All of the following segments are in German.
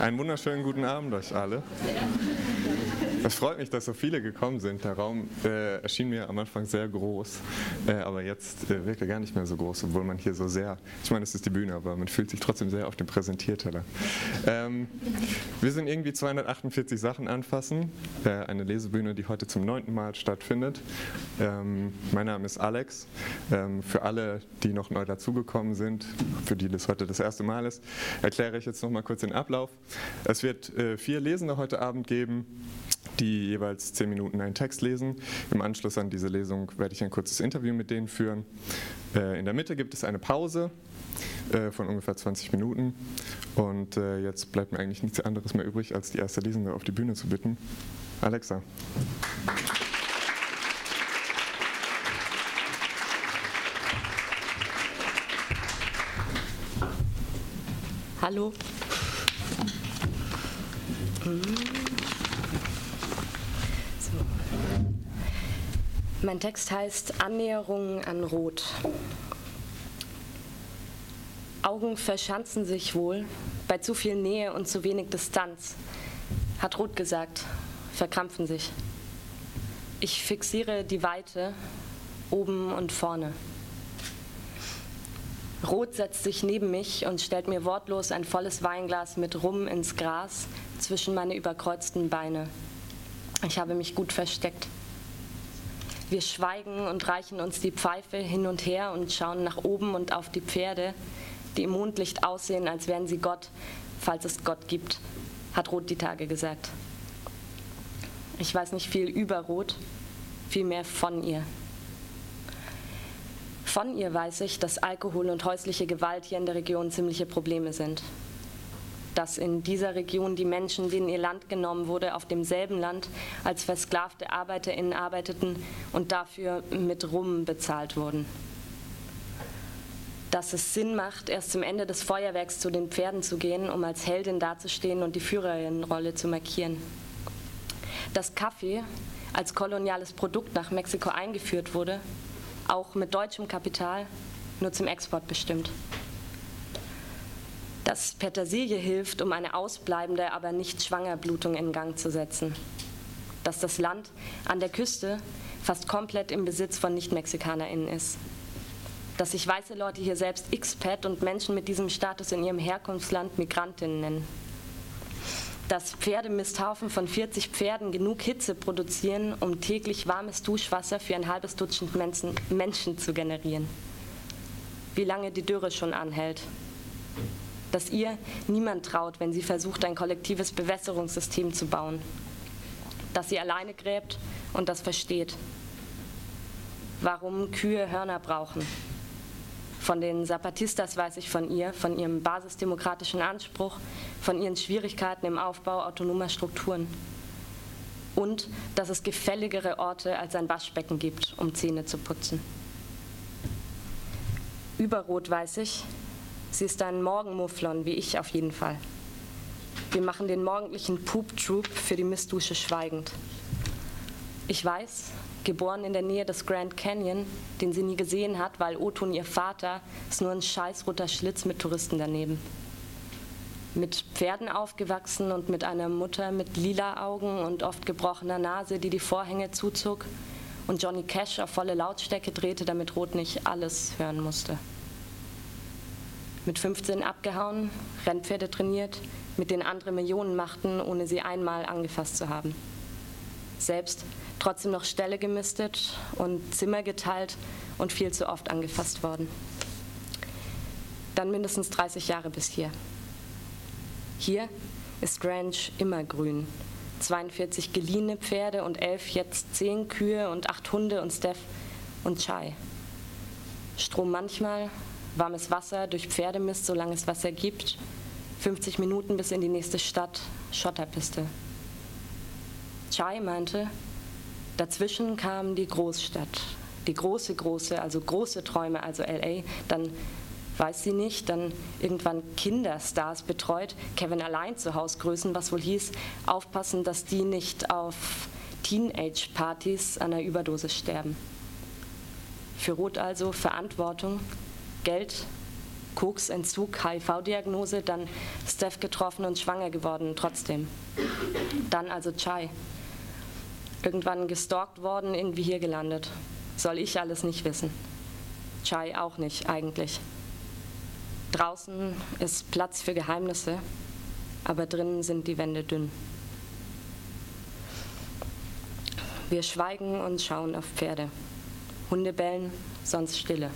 Einen wunderschönen guten Abend euch alle. Es freut mich, dass so viele gekommen sind. Der Raum äh, erschien mir am Anfang sehr groß, äh, aber jetzt äh, wirkt er gar nicht mehr so groß, obwohl man hier so sehr, ich meine, es ist die Bühne, aber man fühlt sich trotzdem sehr auf dem Präsentierteller. Ähm, wir sind irgendwie 248 Sachen anfassen, äh, eine Lesebühne, die heute zum neunten Mal stattfindet. Ähm, mein Name ist Alex. Ähm, für alle, die noch neu dazugekommen sind, für die das heute das erste Mal ist, erkläre ich jetzt noch mal kurz den Ablauf. Es wird äh, vier Lesende heute Abend geben die jeweils zehn Minuten einen Text lesen. Im Anschluss an diese Lesung werde ich ein kurzes Interview mit denen führen. Äh, in der Mitte gibt es eine Pause äh, von ungefähr 20 Minuten. Und jetzt bleibt mir eigentlich nichts anderes mehr übrig, als die erste Lesende auf die Bühne zu bitten. Alexa. Hallo. So. Mein Text heißt Annäherung an Rot. Augen verschanzen sich wohl bei zu viel Nähe und zu wenig Distanz, hat Rot gesagt, verkrampfen sich. Ich fixiere die Weite oben und vorne. Rot setzt sich neben mich und stellt mir wortlos ein volles Weinglas mit Rum ins Gras zwischen meine überkreuzten Beine. Ich habe mich gut versteckt. Wir schweigen und reichen uns die Pfeife hin und her und schauen nach oben und auf die Pferde, die im Mondlicht aussehen, als wären sie Gott, falls es Gott gibt, hat Rot die Tage gesagt. Ich weiß nicht viel über Rot, vielmehr von ihr. Von ihr weiß ich, dass Alkohol und häusliche Gewalt hier in der Region ziemliche Probleme sind. Dass in dieser Region die Menschen, denen ihr Land genommen wurde, auf demselben Land als versklavte ArbeiterInnen arbeiteten und dafür mit Rum bezahlt wurden. Dass es Sinn macht, erst zum Ende des Feuerwerks zu den Pferden zu gehen, um als Heldin dazustehen und die Führerinnenrolle zu markieren. Dass Kaffee als koloniales Produkt nach Mexiko eingeführt wurde auch mit deutschem Kapital, nur zum Export bestimmt. Dass Petersilie hilft, um eine ausbleibende, aber nicht schwanger Blutung in Gang zu setzen. Dass das Land an der Küste fast komplett im Besitz von Nicht-MexikanerInnen ist. Dass sich weiße Leute hier selbst Expat und Menschen mit diesem Status in ihrem Herkunftsland Migrantinnen nennen dass Pferdemisthaufen von 40 Pferden genug Hitze produzieren, um täglich warmes Duschwasser für ein halbes Dutzend Menschen, zu generieren. Wie lange die Dürre schon anhält. Dass ihr niemand traut, wenn sie versucht, ein kollektives Bewässerungssystem zu bauen. Dass sie alleine gräbt und das versteht. Warum Kühe Hörner brauchen von den Zapatistas weiß ich von ihr, von ihrem basisdemokratischen Anspruch, von ihren Schwierigkeiten im Aufbau autonomer Strukturen. Und dass es gefälligere Orte als ein Waschbecken gibt, um Zähne zu putzen. Überrot weiß ich, sie ist ein Morgenmufflon, wie ich auf jeden Fall. Wir machen den morgendlichen Poop-Troop für die Mistdusche schweigend. Ich weiß, geboren in der Nähe des Grand Canyon, den sie nie gesehen hat, weil Otun, ihr Vater, ist nur ein scheißroter Schlitz mit Touristen daneben. Mit Pferden aufgewachsen und mit einer Mutter mit lila Augen und oft gebrochener Nase, die die Vorhänge zuzog und Johnny Cash auf volle Lautstärke drehte, damit Rot nicht alles hören musste. Mit 15 abgehauen, Rennpferde trainiert, mit denen andere Millionen machten, ohne sie einmal angefasst zu haben. Selbst trotzdem noch Ställe gemistet und Zimmer geteilt und viel zu oft angefasst worden. Dann mindestens 30 Jahre bis hier. Hier ist Ranch immer grün. 42 geliehene Pferde und elf jetzt zehn Kühe und acht Hunde und Steph und Chai. Strom manchmal, warmes Wasser durch Pferdemist, solange es Wasser gibt. 50 Minuten bis in die nächste Stadt, Schotterpiste. Chai meinte, Dazwischen kam die Großstadt, die große, große, also große Träume, also LA. Dann weiß sie nicht, dann irgendwann Kinderstars betreut, Kevin allein zu Hausgrößen, was wohl hieß, aufpassen, dass die nicht auf Teenage-Partys an der Überdosis sterben. Für Roth also Verantwortung, Geld, Koksentzug, HIV-Diagnose, dann Steph getroffen und schwanger geworden trotzdem. Dann also Chai. Irgendwann gestalkt worden, irgendwie hier gelandet. Soll ich alles nicht wissen. Chai auch nicht eigentlich. Draußen ist Platz für Geheimnisse, aber drinnen sind die Wände dünn. Wir schweigen und schauen auf Pferde. Hunde bellen, sonst Stille.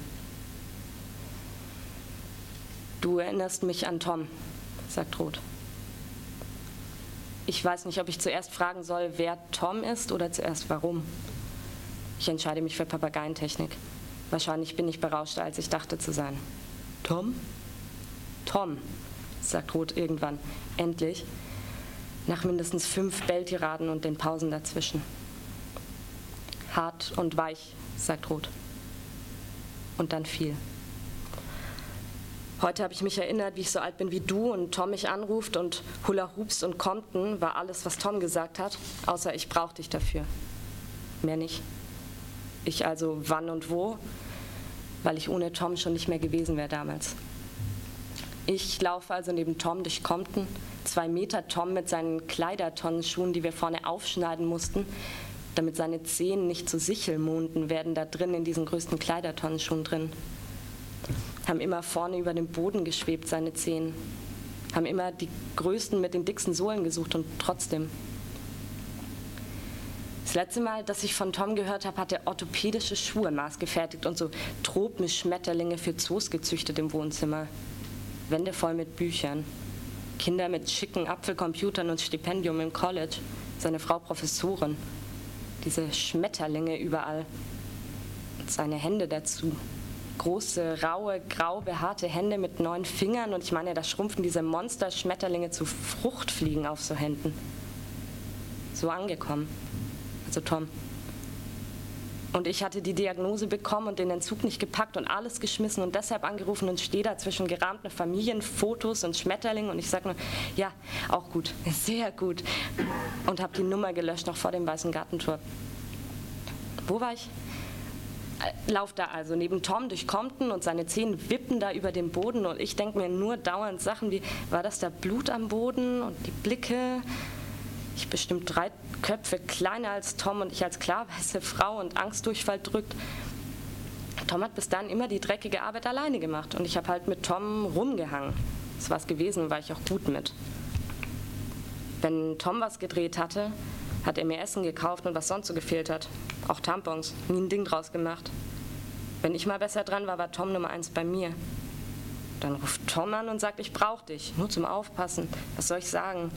Du erinnerst mich an Tom, sagt Roth. Ich weiß nicht, ob ich zuerst fragen soll, wer Tom ist oder zuerst warum. Ich entscheide mich für Papageientechnik. Wahrscheinlich bin ich berauschter, als ich dachte zu sein. Tom? Tom, sagt Roth irgendwann, endlich, nach mindestens fünf Belltiraden und den Pausen dazwischen. Hart und weich, sagt Roth. Und dann viel. Heute habe ich mich erinnert, wie ich so alt bin wie du und Tom mich anruft und Hula Hoops und Compton war alles, was Tom gesagt hat, außer ich brauche dich dafür. Mehr nicht. Ich also wann und wo, weil ich ohne Tom schon nicht mehr gewesen wäre damals. Ich laufe also neben Tom durch Compton, zwei Meter Tom mit seinen Kleidertonnenschuhen, die wir vorne aufschneiden mussten, damit seine Zehen nicht zu Sichelmonden werden, da drin in diesen größten Kleidertonnenschuhen drin. Haben immer vorne über dem Boden geschwebt, seine Zehen. Haben immer die größten mit den dicksten Sohlen gesucht und trotzdem. Das letzte Mal, dass ich von Tom gehört habe, hat er orthopädische Schuhe maßgefertigt und so Tropenschmetterlinge für Zoos gezüchtet im Wohnzimmer. Wände voll mit Büchern. Kinder mit schicken Apfelcomputern und Stipendium im College. Seine Frau Professorin diese Schmetterlinge überall. Und seine Hände dazu. Große, raue, grau behaarte Hände mit neun Fingern und ich meine, da schrumpfen diese Monster-Schmetterlinge zu Fruchtfliegen auf so Händen. So angekommen. Also Tom. Und ich hatte die Diagnose bekommen und den Entzug nicht gepackt und alles geschmissen und deshalb angerufen und stehe da zwischen gerahmten Familienfotos und Schmetterlingen und ich sage nur, ja, auch gut, sehr gut. Und habe die Nummer gelöscht noch vor dem Weißen Gartentor. Wo war ich? Äh, lauf da also neben Tom durch Compton und seine Zehen wippen da über den Boden und ich denke mir nur dauernd Sachen wie, war das da Blut am Boden und die Blicke? Ich bestimmt drei Köpfe kleiner als Tom und ich als klarweiße Frau und Angstdurchfall drückt. Tom hat bis dann immer die dreckige Arbeit alleine gemacht und ich habe halt mit Tom rumgehangen. Das war es gewesen, war ich auch gut mit. Wenn Tom was gedreht hatte, hat er mir Essen gekauft und was sonst so gefehlt hat. Auch Tampons, nie ein Ding draus gemacht. Wenn ich mal besser dran war, war Tom Nummer eins bei mir. Dann ruft Tom an und sagt, ich brauche dich, nur zum Aufpassen. Was soll ich sagen?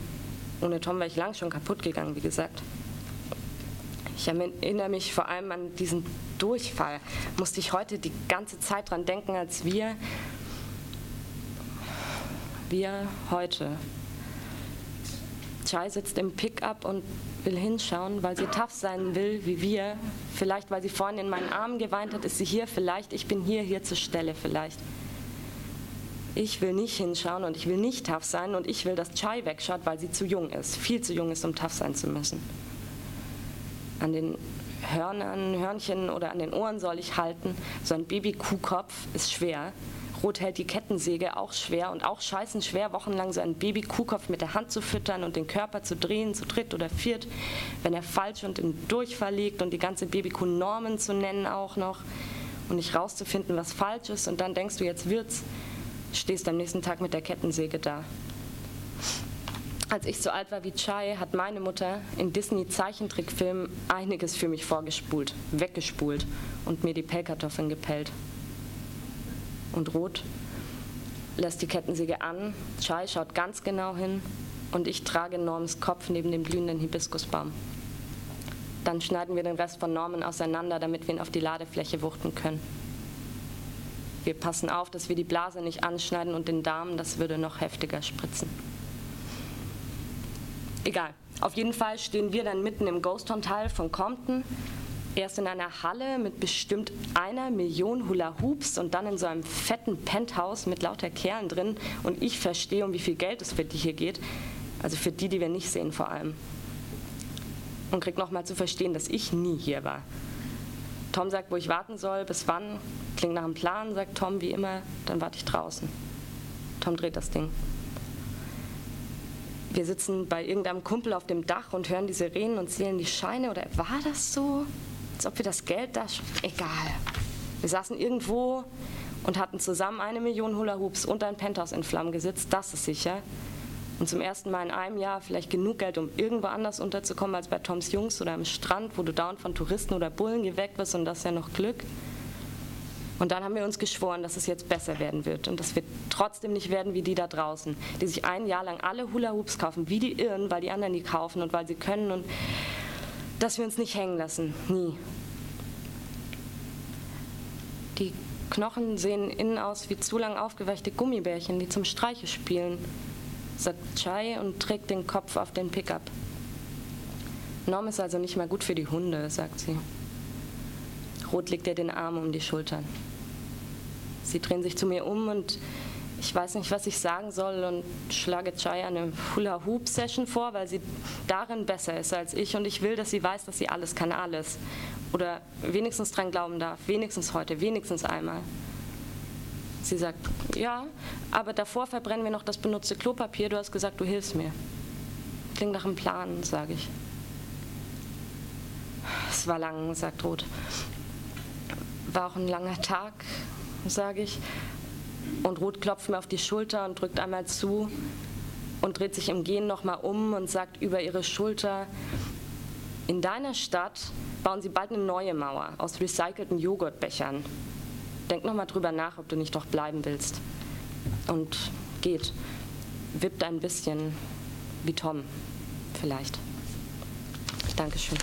Ohne Tom wäre ich lang schon kaputt gegangen, wie gesagt. Ich erinnere mich vor allem an diesen Durchfall. Musste ich heute die ganze Zeit dran denken, als wir, wir heute. Chai sitzt im Pickup und will hinschauen, weil sie tough sein will, wie wir. Vielleicht, weil sie vorhin in meinen Armen geweint hat, ist sie hier. Vielleicht, ich bin hier, hier zur Stelle vielleicht ich will nicht hinschauen und ich will nicht tough sein und ich will, dass Chai wegschaut, weil sie zu jung ist, viel zu jung ist, um tough sein zu müssen. An den Hörnern, Hörnchen oder an den Ohren soll ich halten. So ein Baby-Kuhkopf ist schwer. Rot hält die Kettensäge auch schwer und auch scheißen schwer, wochenlang so einen Baby-Kuhkopf mit der Hand zu füttern und den Körper zu drehen, zu dritt oder viert, wenn er falsch und in Durchfall liegt und die ganze Babykuh Normen zu nennen auch noch und nicht rauszufinden, was falsch ist und dann denkst du, jetzt wird's stehst am nächsten Tag mit der Kettensäge da. Als ich so alt war wie Chai, hat meine Mutter in Disney-Zeichentrickfilmen einiges für mich vorgespult, weggespult und mir die Pellkartoffeln gepellt. Und Rot lässt die Kettensäge an, Chai schaut ganz genau hin und ich trage Norms Kopf neben dem blühenden Hibiskusbaum. Dann schneiden wir den Rest von Norman auseinander, damit wir ihn auf die Ladefläche wuchten können. Wir passen auf, dass wir die Blase nicht anschneiden und den Darm, das würde noch heftiger spritzen. Egal. Auf jeden Fall stehen wir dann mitten im Ghoston-Teil von Compton. Erst in einer Halle mit bestimmt einer Million Hula-Hoops und dann in so einem fetten Penthouse mit lauter Kerlen drin. Und ich verstehe, um wie viel Geld es für die hier geht. Also für die, die wir nicht sehen vor allem. Und krieg nochmal zu verstehen, dass ich nie hier war. Tom sagt, wo ich warten soll, bis wann. Klingt nach einem Plan, sagt Tom, wie immer, dann warte ich draußen. Tom dreht das Ding. Wir sitzen bei irgendeinem Kumpel auf dem Dach und hören die Sirenen und zählen die Scheine. Oder war das so? Als ob wir das Geld da... Egal. Wir saßen irgendwo und hatten zusammen eine Million Hula Hoops und ein Penthouse in Flammen gesetzt, das ist sicher. Und zum ersten Mal in einem Jahr vielleicht genug Geld, um irgendwo anders unterzukommen als bei Toms Jungs oder am Strand, wo du dauernd von Touristen oder Bullen geweckt wirst und das ist ja noch Glück. Und dann haben wir uns geschworen, dass es jetzt besser werden wird und dass wir trotzdem nicht werden wie die da draußen, die sich ein Jahr lang alle Hula Hoops kaufen, wie die Irren, weil die anderen die kaufen und weil sie können und dass wir uns nicht hängen lassen. Nie. Die Knochen sehen innen aus wie zu lang aufgeweichte Gummibärchen, die zum Streiche spielen, sagt Chai und trägt den Kopf auf den Pickup. Norm ist also nicht mehr gut für die Hunde, sagt sie. Rot legt ihr den Arm um die Schultern. Sie drehen sich zu mir um und ich weiß nicht, was ich sagen soll und schlage Chai eine Hula-Hoop-Session vor, weil sie darin besser ist als ich und ich will, dass sie weiß, dass sie alles kann, alles. Oder wenigstens dran glauben darf, wenigstens heute, wenigstens einmal. Sie sagt, ja, aber davor verbrennen wir noch das benutzte Klopapier, du hast gesagt, du hilfst mir. Klingt nach einem Plan, sage ich. Es war lang, sagt Ruth. War auch ein langer Tag, sage ich. Und Ruth klopft mir auf die Schulter und drückt einmal zu und dreht sich im Gehen nochmal um und sagt über ihre Schulter, in deiner Stadt bauen sie bald eine neue Mauer aus recycelten Joghurtbechern. Denk nochmal drüber nach, ob du nicht doch bleiben willst. Und geht. Wippt ein bisschen wie Tom, vielleicht. Dankeschön.